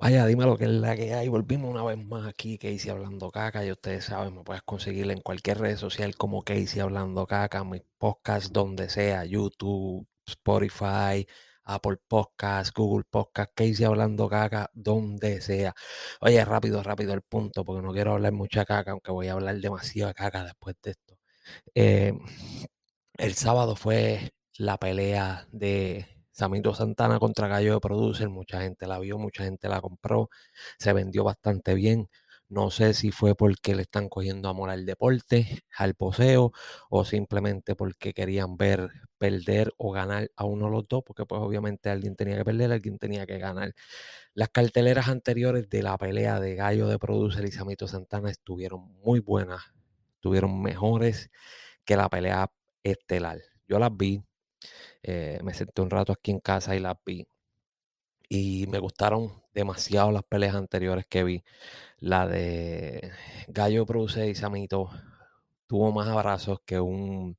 Vaya, dime lo que es la que hay. Volvimos una vez más aquí, Casey Hablando Caca. Y ustedes saben, me puedes conseguir en cualquier red social como Casey Hablando Caca, mi podcast donde sea, YouTube, Spotify, Apple Podcast, Google Podcast, Casey Hablando Caca, donde sea. Oye, rápido, rápido el punto, porque no quiero hablar mucha caca, aunque voy a hablar demasiado caca después de esto. Eh, el sábado fue la pelea de Samito Santana contra Gallo de Producer, mucha gente la vio, mucha gente la compró, se vendió bastante bien. No sé si fue porque le están cogiendo amor al deporte, al poseo, o simplemente porque querían ver perder o ganar a uno de los dos, porque pues obviamente alguien tenía que perder, alguien tenía que ganar. Las carteleras anteriores de la pelea de Gallo de Producer y Samito Santana estuvieron muy buenas, estuvieron mejores que la pelea estelar. Yo las vi, eh, me senté un rato aquí en casa y las vi. Y me gustaron demasiado las peleas anteriores que vi. La de Gallo Produce y Samito tuvo más abrazos que un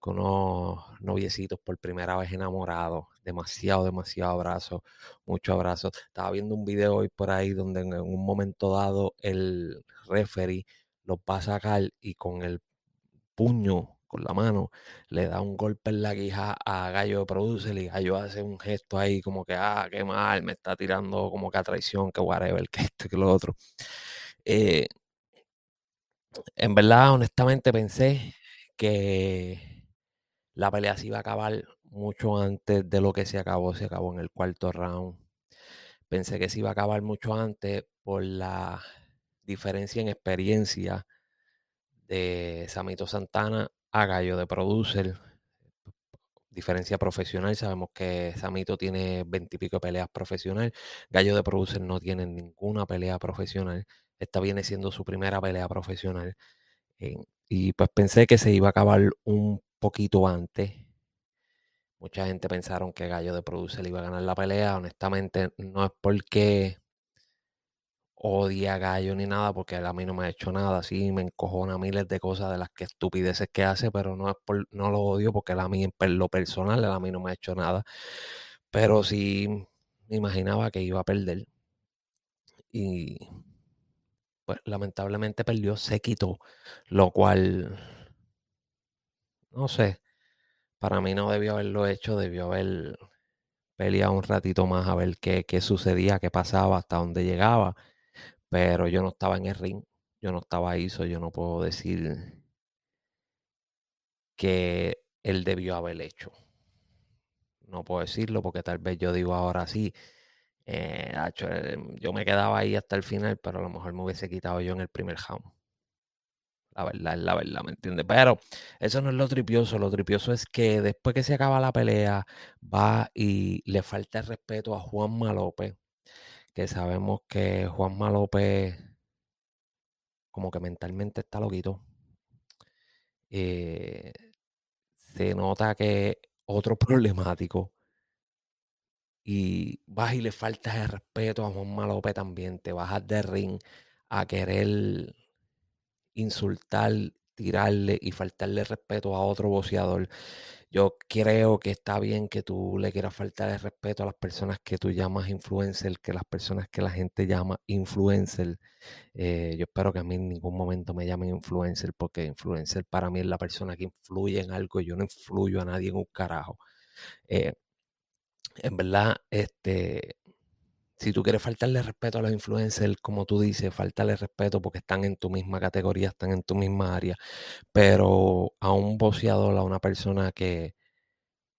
con unos noviecitos por primera vez enamorados. Demasiado, demasiado abrazos, muchos abrazos. Estaba viendo un video hoy por ahí donde en un momento dado el referee los va a sacar y con el puño con la mano, le da un golpe en la quija a Gallo Producer y Gallo hace un gesto ahí como que, ah, qué mal, me está tirando como que a traición, que whatever, que esto, que lo otro. Eh, en verdad, honestamente pensé que la pelea se iba a acabar mucho antes de lo que se acabó, se acabó en el cuarto round. Pensé que se iba a acabar mucho antes por la diferencia en experiencia de Samito Santana a Gallo de Producer. Diferencia profesional, sabemos que Samito tiene veintipico peleas profesionales. Gallo de Producer no tiene ninguna pelea profesional. Esta viene siendo su primera pelea profesional. Eh, y pues pensé que se iba a acabar un poquito antes. Mucha gente pensaron que Gallo de Producer iba a ganar la pelea. Honestamente, no es porque odia a Gallo ni nada, porque él a mí no me ha hecho nada, sí, me encojona miles de cosas de las que estupideces que hace, pero no no lo odio porque él a mí en lo personal, a mí no me ha hecho nada, pero sí me imaginaba que iba a perder y pues lamentablemente perdió, se quitó, lo cual, no sé, para mí no debió haberlo hecho, debió haber peleado un ratito más a ver qué, qué sucedía, qué pasaba, hasta dónde llegaba pero yo no estaba en el ring, yo no estaba ahí, so yo no puedo decir que él debió haber hecho. No puedo decirlo porque tal vez yo digo ahora sí, eh, eh, yo me quedaba ahí hasta el final, pero a lo mejor me hubiese quitado yo en el primer round. La verdad es la verdad, ¿me entiendes? Pero eso no es lo tripioso. Lo tripioso es que después que se acaba la pelea, va y le falta el respeto a Juanma López, que sabemos que Juanma López como que mentalmente está loquito. Eh, se nota que otro problemático y vas y le faltas el respeto a Juanma López también, te bajas de ring a querer insultar, tirarle y faltarle respeto a otro boxeador. Yo creo que está bien que tú le quieras faltar el respeto a las personas que tú llamas influencer, que las personas que la gente llama influencer. Eh, yo espero que a mí en ningún momento me llamen influencer, porque influencer para mí es la persona que influye en algo. Yo no influyo a nadie en un carajo. Eh, en verdad, este, si tú quieres faltarle respeto a los influencers, como tú dices, faltarle respeto porque están en tu misma categoría, están en tu misma área. Pero a un boxeador, a una persona que,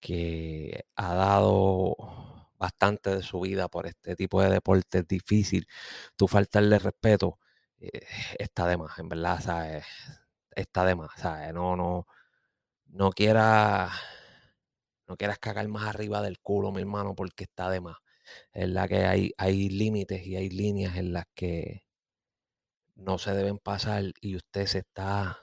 que ha dado bastante de su vida por este tipo de deporte difícil, tú faltarle respeto, eh, está de más, en verdad, ¿sabes? Está de más, ¿sabes? No, no, no quieras, no quieras cagar más arriba del culo, mi hermano, porque está de más en la que hay, hay límites y hay líneas en las que no se deben pasar y usted se está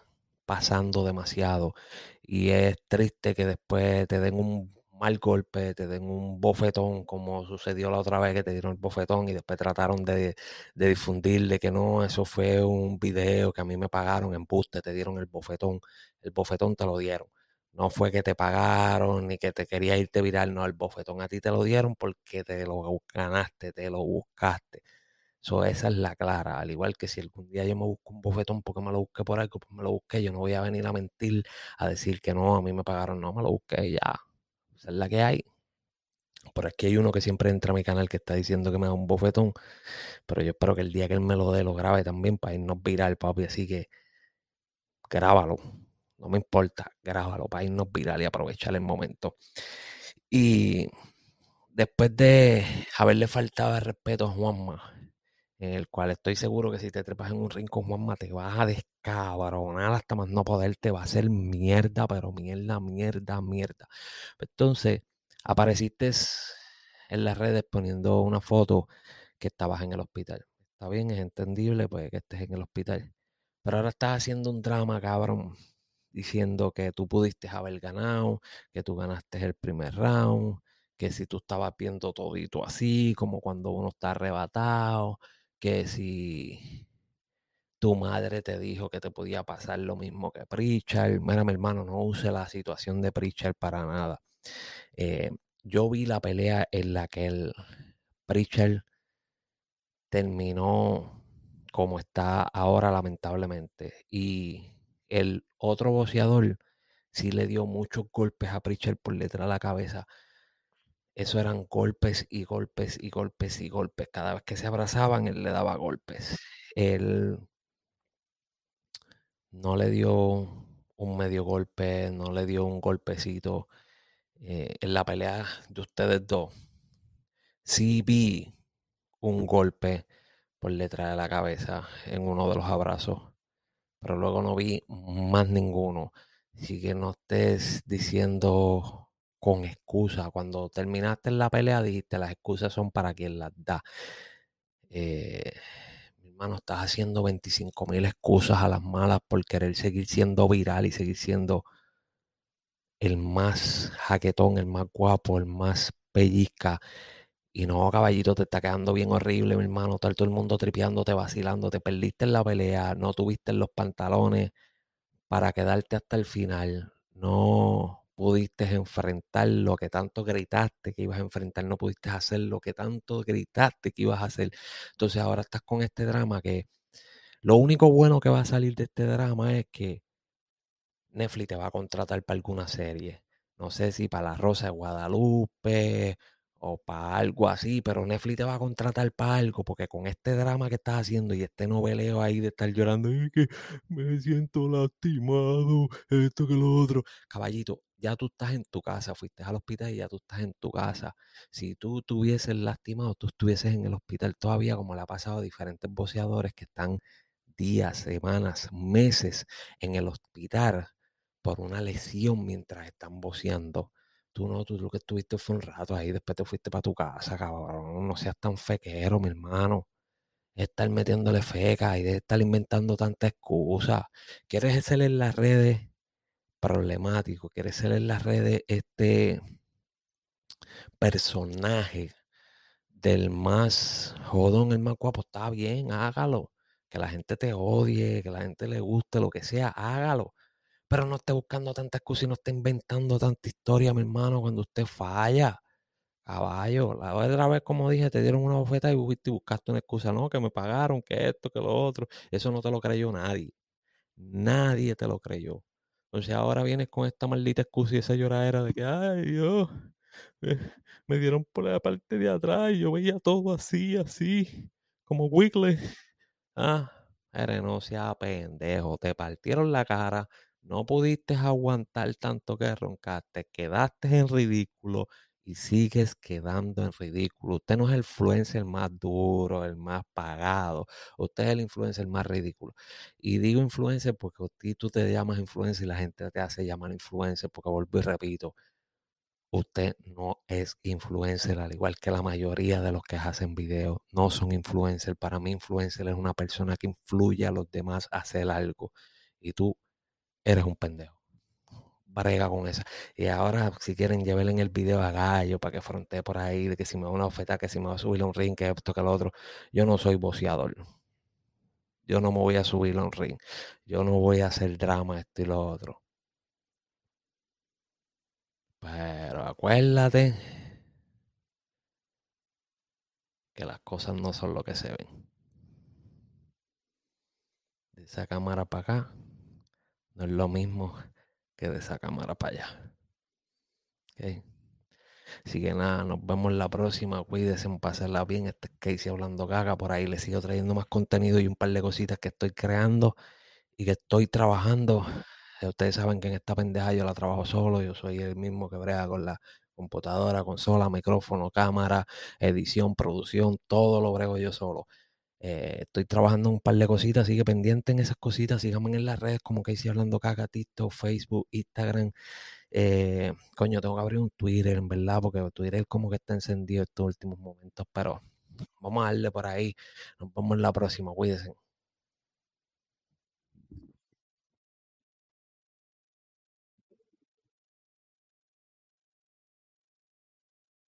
pasando demasiado. Y es triste que después te den un mal golpe, te den un bofetón, como sucedió la otra vez que te dieron el bofetón y después trataron de, de que no, eso fue un video que a mí me pagaron en buste, te dieron el bofetón, el bofetón te lo dieron. No fue que te pagaron ni que te quería irte viral, no, el bofetón a ti te lo dieron porque te lo ganaste, te lo buscaste. So, esa es la clara. Al igual que si algún día yo me busco un bofetón porque me lo busqué por algo, pues me lo busqué. Yo no voy a venir a mentir, a decir que no, a mí me pagaron, no, me lo busqué ya. Esa es la que hay. Es que hay uno que siempre entra a mi canal que está diciendo que me da un bofetón. Pero yo espero que el día que él me lo dé, lo grabe también para irnos viral, papi. Así que grábalo. No me importa, grábalo para irnos viral y aprovechar el momento. Y después de haberle faltado el respeto a Juanma, en el cual estoy seguro que si te trepas en un rincón, Juanma, te vas a descabronar hasta más no poder, te va a hacer mierda, pero mierda, mierda, mierda. Entonces, apareciste en las redes poniendo una foto que estabas en el hospital. Está bien, es entendible pues, que estés en el hospital. Pero ahora estás haciendo un drama, cabrón, diciendo que tú pudiste haber ganado, que tú ganaste el primer round, que si tú estabas viendo todito así, como cuando uno está arrebatado, que si tu madre te dijo que te podía pasar lo mismo que Pritchard. Mira, mi hermano, no use la situación de Pritchard para nada. Eh, yo vi la pelea en la que el Pritchard terminó como está ahora, lamentablemente. Y el otro boxeador sí le dio muchos golpes a Pritchard por detrás de la cabeza. Eso eran golpes y golpes y golpes y golpes. Cada vez que se abrazaban, él le daba golpes. Él no le dio un medio golpe, no le dio un golpecito. Eh, en la pelea de ustedes dos, sí vi un golpe por detrás de la cabeza en uno de los abrazos, pero luego no vi más ninguno. Así que no estés diciendo con excusa. Cuando terminaste la pelea dijiste las excusas son para quien las da. Eh, mi hermano, estás haciendo 25 mil excusas a las malas por querer seguir siendo viral y seguir siendo el más jaquetón, el más guapo, el más pellizca. Y no, caballito, te está quedando bien horrible, mi hermano. Está todo el mundo tripeándote, vacilando. Te perdiste en la pelea, no tuviste los pantalones para quedarte hasta el final. No pudiste enfrentar lo que tanto gritaste que ibas a enfrentar, no pudiste hacer lo que tanto gritaste que ibas a hacer. Entonces ahora estás con este drama que lo único bueno que va a salir de este drama es que Netflix te va a contratar para alguna serie. No sé si para La Rosa de Guadalupe o para algo así, pero Netflix te va a contratar para algo, porque con este drama que estás haciendo y este noveleo ahí de estar llorando, y que me siento lastimado, esto que lo otro. Caballito, ya tú estás en tu casa, fuiste al hospital y ya tú estás en tu casa. Si tú estuvieses lastimado, tú estuvieses en el hospital todavía, como le ha pasado a diferentes boceadores que están días, semanas, meses en el hospital por una lesión mientras están boceando. Tú no, tú lo que estuviste fue un rato ahí, después te fuiste para tu casa, cabrón. No seas tan fequero, mi hermano. Estar metiéndole feca y de estar inventando tantas excusas. ¿Quieres ser en las redes problemático? ¿Quieres ser en las redes este personaje del más jodón, el más guapo? Está bien, hágalo. Que la gente te odie, que la gente le guste, lo que sea, hágalo. Pero no esté buscando tanta excusa y no esté inventando tanta historia, mi hermano, cuando usted falla. Caballo, la otra vez, como dije, te dieron una bofeta y buscaste una excusa, no, que me pagaron, que esto, que lo otro. Eso no te lo creyó nadie. Nadie te lo creyó. Entonces ahora vienes con esta maldita excusa y esa lloradera de que, ay Dios, me, dieron por la parte de atrás y yo veía todo así, así, como Wiggly. Ah, eres no sea pendejo, te partieron la cara, no pudiste aguantar tanto que roncaste, quedaste en ridículo y sigues quedando en ridículo. Usted no es el influencer más duro, el más pagado. Usted es el influencer más ridículo. Y digo influencer porque ti tú te llamas influencer y la gente te hace llamar influencer porque vuelvo y repito. Usted no es influencer, al igual que la mayoría de los que hacen videos, no son influencer. Para mí, influencer es una persona que influye a los demás a hacer algo. Y tú eres un pendejo. Brega con esa. Y ahora, si quieren, llevarle en el video a Gallo para que frontee por ahí, de que si me va una oferta, que si me va a subir a un ring, que esto, que lo otro. Yo no soy boceador. Yo no me voy a subir a un ring. Yo no voy a hacer drama, esto y lo otro. acuérdate que las cosas no son lo que se ven. De esa cámara para acá no es lo mismo que de esa cámara para allá. Así que nada, nos vemos la próxima. Cuídense, pasarla bien. Este es Casey hablando caga. Por ahí les sigo trayendo más contenido y un par de cositas que estoy creando y que estoy trabajando. Ustedes saben que en esta pendeja yo la trabajo solo. Yo soy el mismo que brega con la computadora, consola, micrófono, cámara, edición, producción, todo lo brego yo solo. Eh, estoy trabajando un par de cositas, así que pendiente en esas cositas. Síganme en las redes como Casey hablando caga, TikTok, Facebook, Instagram. Eh, coño, tengo que abrir un Twitter, en verdad, porque Twitter como que está encendido estos últimos momentos, pero vamos a darle por ahí. Nos vemos en la próxima, cuídense.